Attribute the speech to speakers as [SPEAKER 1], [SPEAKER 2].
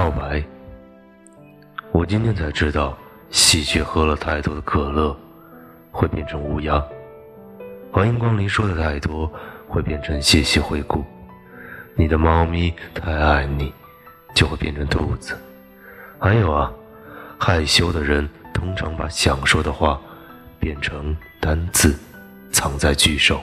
[SPEAKER 1] 告白。我今天才知道喜鹊喝了太多的可乐会变成乌鸦欢迎光临说的太多会变成谢谢惠顾你的猫咪太爱你就会变成兔子。还有啊害羞的人通常把想说的话变成单字藏在句首。